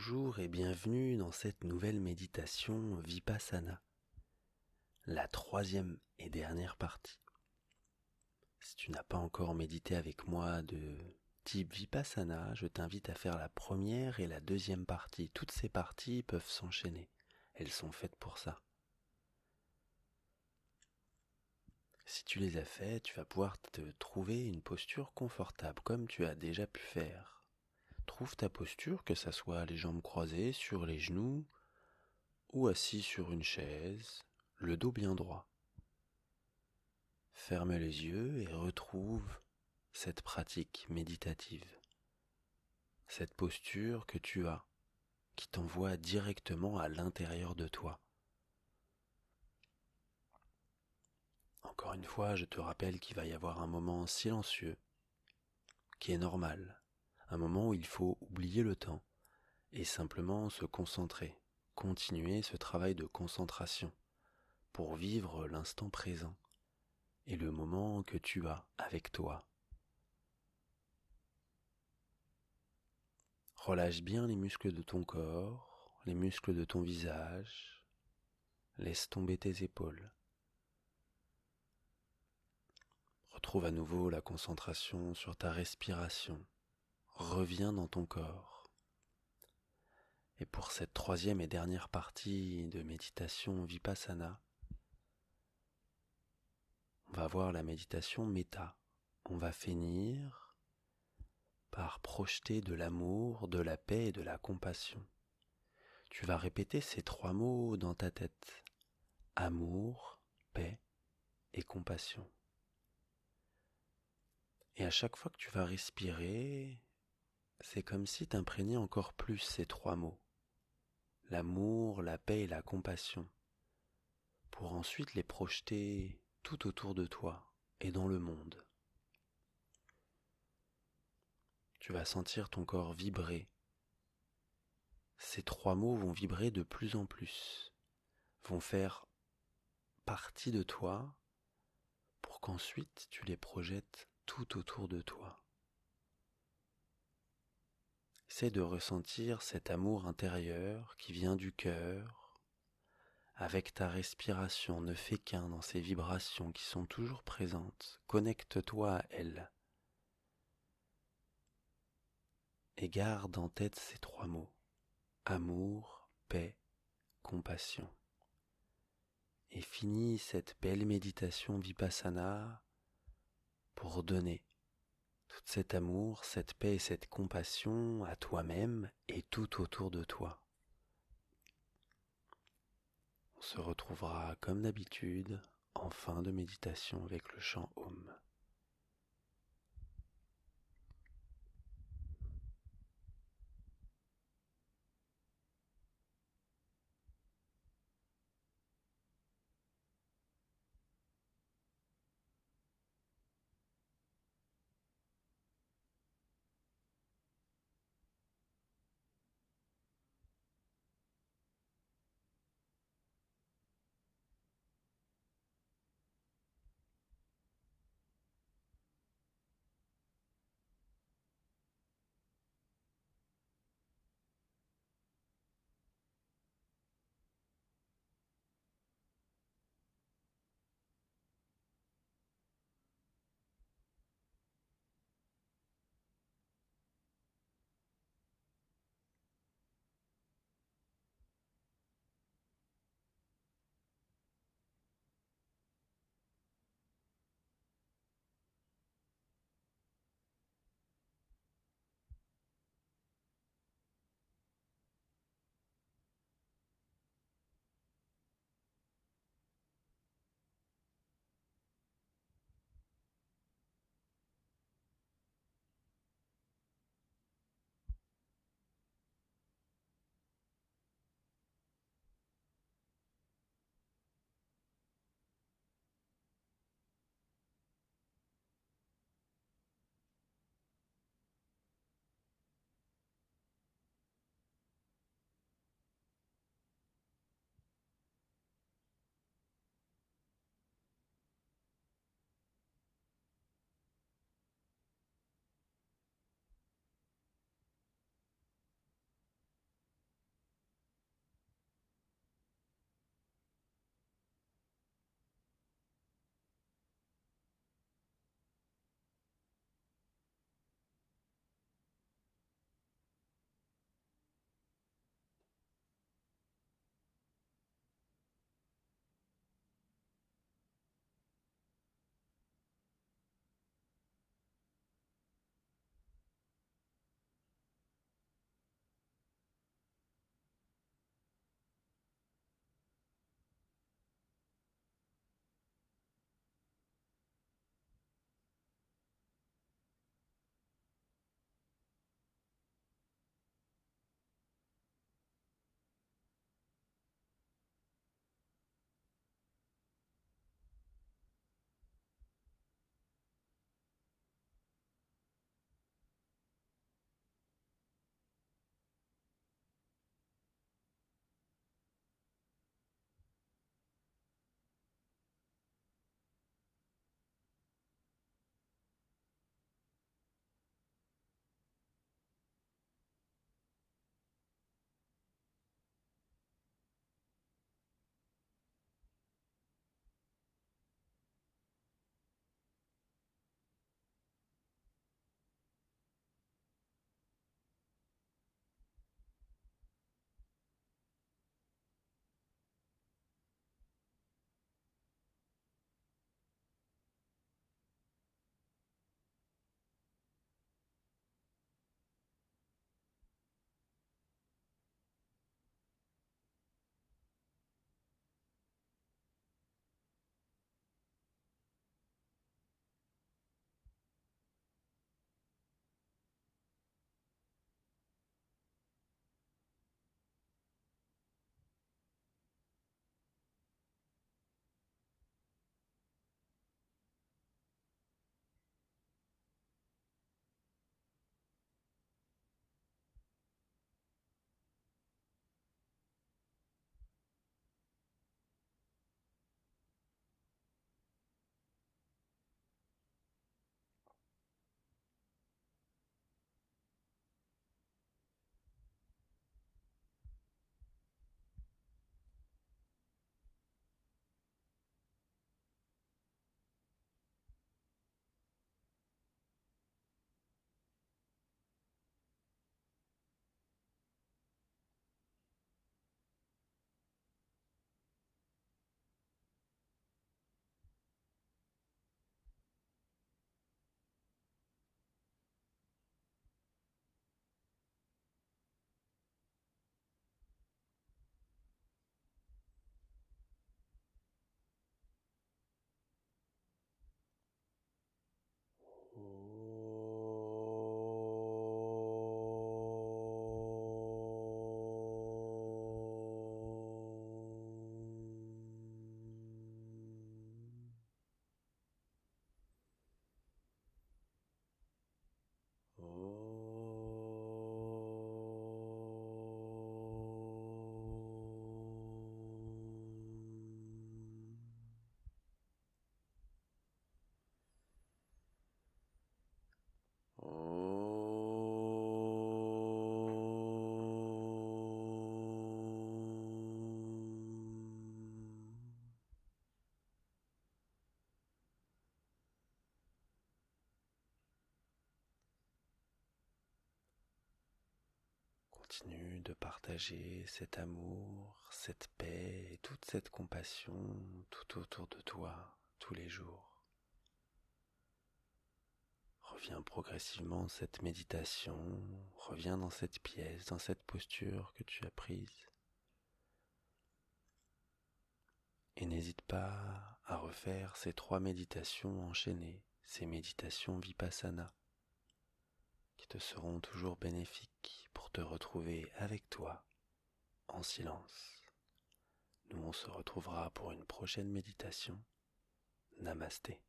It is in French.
Bonjour et bienvenue dans cette nouvelle méditation Vipassana, la troisième et dernière partie. Si tu n'as pas encore médité avec moi de type Vipassana, je t'invite à faire la première et la deuxième partie. Toutes ces parties peuvent s'enchaîner, elles sont faites pour ça. Si tu les as faites, tu vas pouvoir te trouver une posture confortable comme tu as déjà pu faire Trouve ta posture, que ça soit les jambes croisées sur les genoux ou assis sur une chaise, le dos bien droit. Ferme les yeux et retrouve cette pratique méditative, cette posture que tu as, qui t'envoie directement à l'intérieur de toi. Encore une fois, je te rappelle qu'il va y avoir un moment silencieux, qui est normal, un moment où il faut oublier le temps et simplement se concentrer, continuer ce travail de concentration pour vivre l'instant présent et le moment que tu as avec toi. Relâche bien les muscles de ton corps, les muscles de ton visage, laisse tomber tes épaules. Retrouve à nouveau la concentration sur ta respiration reviens dans ton corps. Et pour cette troisième et dernière partie de méditation vipassana, on va voir la méditation méta. On va finir par projeter de l'amour, de la paix et de la compassion. Tu vas répéter ces trois mots dans ta tête. Amour, paix et compassion. Et à chaque fois que tu vas respirer, c'est comme si t'imprégnais encore plus ces trois mots, l'amour, la paix et la compassion, pour ensuite les projeter tout autour de toi et dans le monde. Tu vas sentir ton corps vibrer. Ces trois mots vont vibrer de plus en plus, vont faire partie de toi pour qu'ensuite tu les projettes tout autour de toi. Essaie de ressentir cet amour intérieur qui vient du cœur. Avec ta respiration, ne fais qu'un dans ces vibrations qui sont toujours présentes. Connecte-toi à elles. Et garde en tête ces trois mots. Amour, paix, compassion. Et finis cette belle méditation vipassana pour donner tout cet amour, cette paix et cette compassion à toi-même et tout autour de toi. On se retrouvera comme d'habitude en fin de méditation avec le chant Om. Continue de partager cet amour, cette paix et toute cette compassion tout autour de toi tous les jours. Reviens progressivement cette méditation, reviens dans cette pièce, dans cette posture que tu as prise. Et n'hésite pas à refaire ces trois méditations enchaînées, ces méditations vipassana, qui te seront toujours bénéfiques pour te retrouver avec toi en silence. Nous on se retrouvera pour une prochaine méditation. Namasté.